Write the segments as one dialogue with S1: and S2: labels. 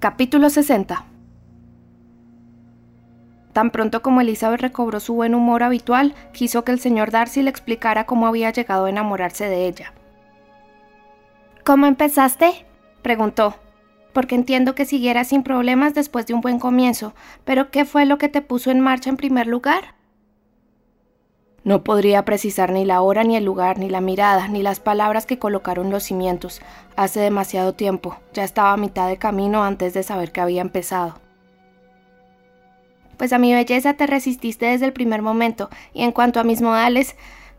S1: Capítulo 60 Tan pronto como Elizabeth recobró su buen humor habitual, quiso que el señor Darcy le explicara cómo había llegado a enamorarse de ella. ¿Cómo empezaste? preguntó. Porque entiendo que siguieras sin problemas después de un buen comienzo, pero ¿qué fue lo que te puso en marcha en primer lugar?
S2: No podría precisar ni la hora, ni el lugar, ni la mirada, ni las palabras que colocaron los cimientos. Hace demasiado tiempo, ya estaba a mitad de camino antes de saber que había empezado.
S1: Pues a mi belleza te resististe desde el primer momento, y en cuanto a mis modales,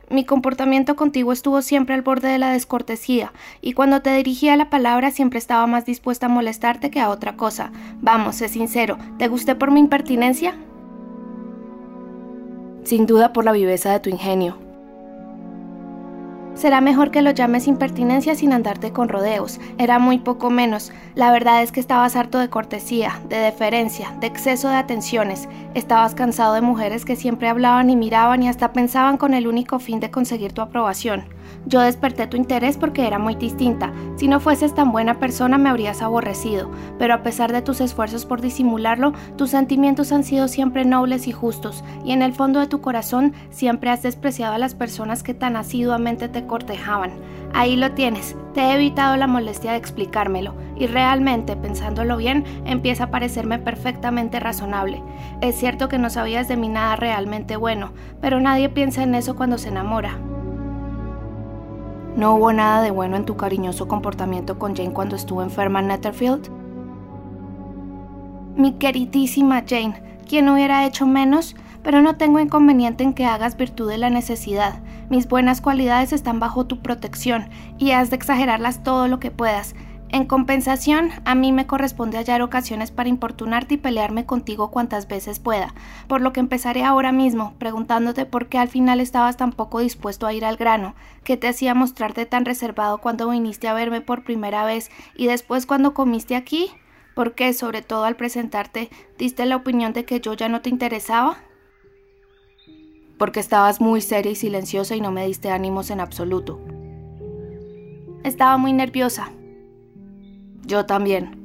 S1: mi comportamiento contigo estuvo siempre al borde de la descortesía, y cuando te dirigía la palabra siempre estaba más dispuesta a molestarte que a otra cosa. Vamos, sé sincero, ¿te gusté por mi impertinencia?
S2: Sin duda por la viveza de tu ingenio.
S1: Será mejor que lo llames impertinencia sin andarte con rodeos. Era muy poco menos. La verdad es que estabas harto de cortesía, de deferencia, de exceso de atenciones. Estabas cansado de mujeres que siempre hablaban y miraban y hasta pensaban con el único fin de conseguir tu aprobación. Yo desperté tu interés porque era muy distinta. Si no fueses tan buena persona me habrías aborrecido, pero a pesar de tus esfuerzos por disimularlo, tus sentimientos han sido siempre nobles y justos, y en el fondo de tu corazón siempre has despreciado a las personas que tan asiduamente te cortejaban. Ahí lo tienes, te he evitado la molestia de explicármelo, y realmente, pensándolo bien, empieza a parecerme perfectamente razonable. Es cierto que no sabías de mí nada realmente bueno, pero nadie piensa en eso cuando se enamora.
S2: ¿No hubo nada de bueno en tu cariñoso comportamiento con Jane cuando estuvo enferma en Netherfield?
S1: Mi queridísima Jane, ¿quién hubiera hecho menos? Pero no tengo inconveniente en que hagas virtud de la necesidad. Mis buenas cualidades están bajo tu protección y has de exagerarlas todo lo que puedas. En compensación, a mí me corresponde hallar ocasiones para importunarte y pelearme contigo cuantas veces pueda, por lo que empezaré ahora mismo, preguntándote por qué al final estabas tan poco dispuesto a ir al grano, qué te hacía mostrarte tan reservado cuando viniste a verme por primera vez y después cuando comiste aquí, por qué, sobre todo al presentarte, diste la opinión de que yo ya no te interesaba.
S2: Porque estabas muy seria y silenciosa y no me diste ánimos en absoluto.
S1: Estaba muy nerviosa,
S2: yo también.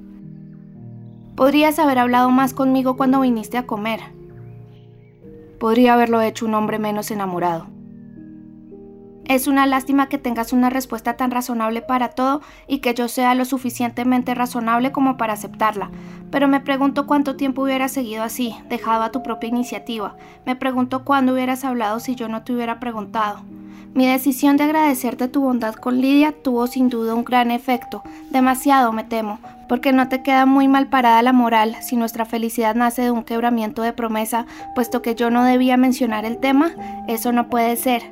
S1: Podrías haber hablado más conmigo cuando viniste a comer.
S2: Podría haberlo hecho un hombre menos enamorado.
S1: Es una lástima que tengas una respuesta tan razonable para todo y que yo sea lo suficientemente razonable como para aceptarla. Pero me pregunto cuánto tiempo hubieras seguido así, dejado a tu propia iniciativa. Me pregunto cuándo hubieras hablado si yo no te hubiera preguntado. Mi decisión de agradecerte tu bondad con Lidia tuvo sin duda un gran efecto, demasiado me temo, porque no te queda muy mal parada la moral si nuestra felicidad nace de un quebramiento de promesa, puesto que yo no debía mencionar el tema, eso no puede ser.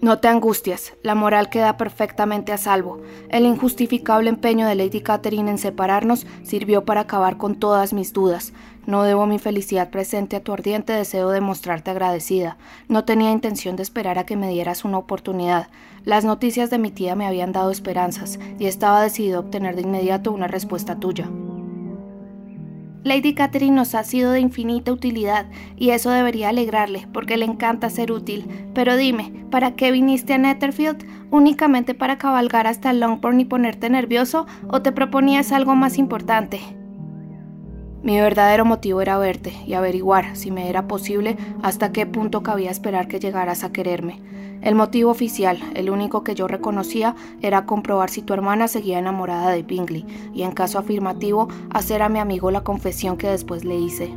S2: No te angustias, la moral queda perfectamente a salvo. El injustificable empeño de Lady Catherine en separarnos sirvió para acabar con todas mis dudas. No debo mi felicidad presente a tu ardiente deseo de mostrarte agradecida. No tenía intención de esperar a que me dieras una oportunidad. Las noticias de mi tía me habían dado esperanzas y estaba decidido a obtener de inmediato una respuesta tuya.
S1: Lady Catherine nos ha sido de infinita utilidad y eso debería alegrarle porque le encanta ser útil. Pero dime, ¿para qué viniste a Netherfield? ¿Únicamente para cabalgar hasta Longbourn y ponerte nervioso o te proponías algo más importante?
S2: Mi verdadero motivo era verte y averiguar, si me era posible, hasta qué punto cabía esperar que llegaras a quererme. El motivo oficial, el único que yo reconocía, era comprobar si tu hermana seguía enamorada de Bingley y, en caso afirmativo, hacer a mi amigo la confesión que después le hice.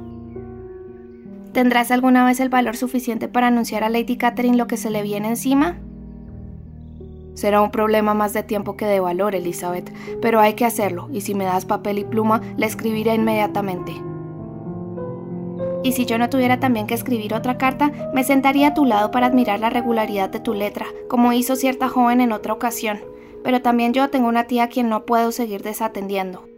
S1: ¿Tendrás alguna vez el valor suficiente para anunciar a Lady Catherine lo que se le viene encima?
S2: Será un problema más de tiempo que de valor, Elizabeth, pero hay que hacerlo, y si me das papel y pluma, le escribiré inmediatamente.
S1: Y si yo no tuviera también que escribir otra carta, me sentaría a tu lado para admirar la regularidad de tu letra, como hizo cierta joven en otra ocasión. Pero también yo tengo una tía a quien no puedo seguir desatendiendo.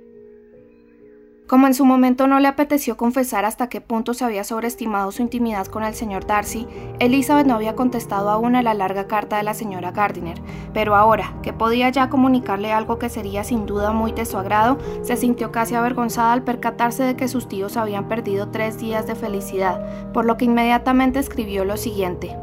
S1: Como en su momento no le apeteció confesar hasta qué punto se había sobreestimado su intimidad con el señor Darcy, Elizabeth no había contestado aún a la larga carta de la señora Gardiner, pero ahora, que podía ya comunicarle algo que sería sin duda muy de su agrado, se sintió casi avergonzada al percatarse de que sus tíos habían perdido tres días de felicidad, por lo que inmediatamente escribió lo siguiente.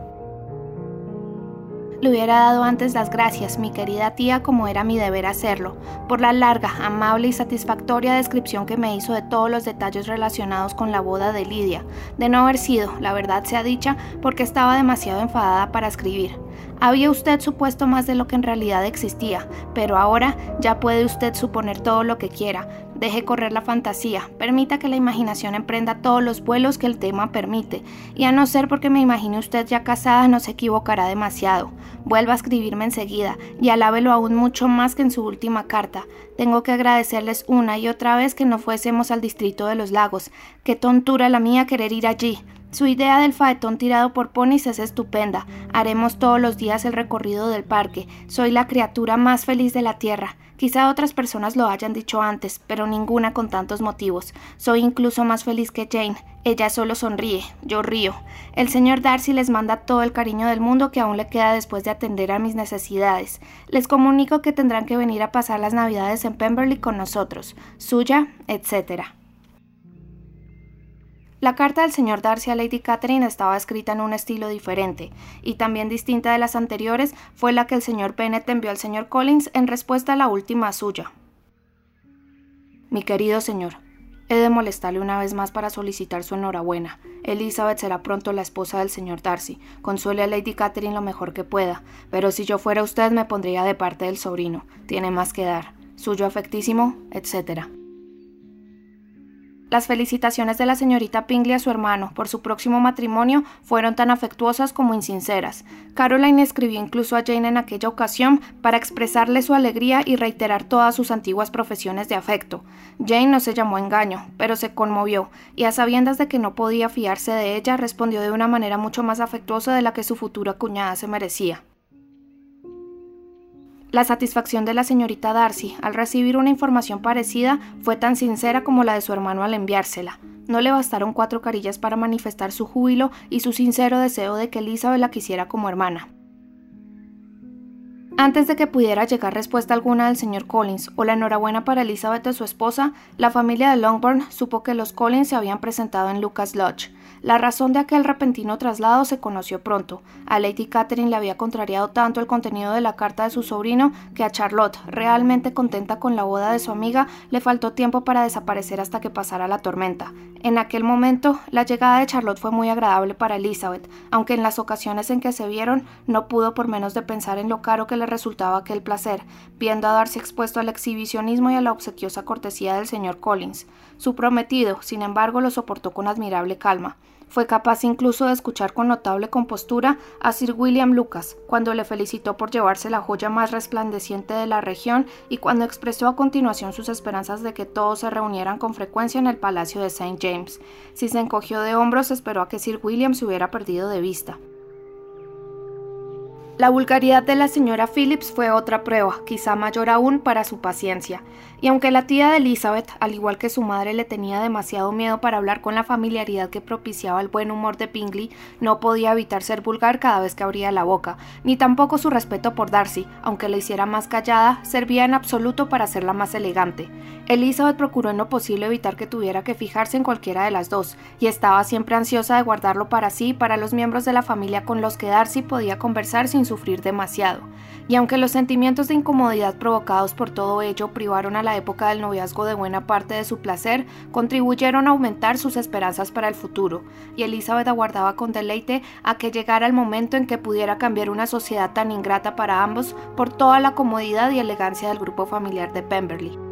S1: Le hubiera dado antes las gracias, mi querida tía, como era mi deber hacerlo, por la larga, amable y satisfactoria descripción que me hizo de todos los detalles relacionados con la boda de Lidia, de no haber sido, la verdad sea dicha, porque estaba demasiado enfadada para escribir. Había usted supuesto más de lo que en realidad existía, pero ahora ya puede usted suponer todo lo que quiera. Deje correr la fantasía, permita que la imaginación emprenda todos los vuelos que el tema permite, y a no ser porque me imagine usted ya casada no se equivocará demasiado. Vuelva a escribirme enseguida y alábelo aún mucho más que en su última carta. Tengo que agradecerles una y otra vez que no fuésemos al distrito de los lagos. Qué tontura la mía querer ir allí. Su idea del faetón tirado por ponis es estupenda. Haremos todos los días el recorrido del parque. Soy la criatura más feliz de la tierra. Quizá otras personas lo hayan dicho antes, pero ninguna con tantos motivos. Soy incluso más feliz que Jane. Ella solo sonríe, yo río. El señor Darcy les manda todo el cariño del mundo que aún le queda después de atender a mis necesidades. Les comunico que tendrán que venir a pasar las navidades en Pemberley con nosotros. Suya, etcétera. La carta del señor Darcy a Lady Catherine estaba escrita en un estilo diferente, y también distinta de las anteriores fue la que el señor Bennet envió al señor Collins en respuesta a la última suya. Mi querido señor, he de molestarle una vez más para solicitar su enhorabuena. Elizabeth será pronto la esposa del señor Darcy. Consuele a Lady Catherine lo mejor que pueda, pero si yo fuera usted me pondría de parte del sobrino. Tiene más que dar. Suyo afectísimo, etcétera. Las felicitaciones de la señorita Pingley a su hermano por su próximo matrimonio fueron tan afectuosas como insinceras. Caroline escribió incluso a Jane en aquella ocasión para expresarle su alegría y reiterar todas sus antiguas profesiones de afecto. Jane no se llamó engaño, pero se conmovió, y a sabiendas de que no podía fiarse de ella, respondió de una manera mucho más afectuosa de la que su futura cuñada se merecía. La satisfacción de la señorita Darcy al recibir una información parecida fue tan sincera como la de su hermano al enviársela. No le bastaron cuatro carillas para manifestar su júbilo y su sincero deseo de que Elizabeth la quisiera como hermana. Antes de que pudiera llegar respuesta alguna del señor Collins o la enhorabuena para Elizabeth de su esposa, la familia de Longbourn supo que los Collins se habían presentado en Lucas Lodge, la razón de aquel repentino traslado se conoció pronto. A Lady Catherine le había contrariado tanto el contenido de la carta de su sobrino que a Charlotte, realmente contenta con la boda de su amiga, le faltó tiempo para desaparecer hasta que pasara la tormenta. En aquel momento, la llegada de Charlotte fue muy agradable para Elizabeth, aunque en las ocasiones en que se vieron no pudo por menos de pensar en lo caro que le resultaba aquel placer, viendo a Darcy expuesto al exhibicionismo y a la obsequiosa cortesía del señor Collins. Su prometido, sin embargo, lo soportó con admirable calma. Fue capaz incluso de escuchar con notable compostura a Sir William Lucas cuando le felicitó por llevarse la joya más resplandeciente de la región y cuando expresó a continuación sus esperanzas de que todos se reunieran con frecuencia en el palacio de St. James. Si se encogió de hombros, esperó a que Sir William se hubiera perdido de vista. La vulgaridad de la señora Phillips fue otra prueba, quizá mayor aún, para su paciencia, y aunque la tía de Elizabeth, al igual que su madre, le tenía demasiado miedo para hablar con la familiaridad que propiciaba el buen humor de Bingley, no podía evitar ser vulgar cada vez que abría la boca, ni tampoco su respeto por Darcy, aunque la hiciera más callada, servía en absoluto para hacerla más elegante. Elizabeth procuró en lo posible evitar que tuviera que fijarse en cualquiera de las dos, y estaba siempre ansiosa de guardarlo para sí y para los miembros de la familia con los que Darcy podía conversar sufrir demasiado. Y aunque los sentimientos de incomodidad provocados por todo ello privaron a la época del noviazgo de buena parte de su placer, contribuyeron a aumentar sus esperanzas para el futuro, y Elizabeth aguardaba con deleite a que llegara el momento en que pudiera cambiar una sociedad tan ingrata para ambos por toda la comodidad y elegancia del grupo familiar de Pemberley.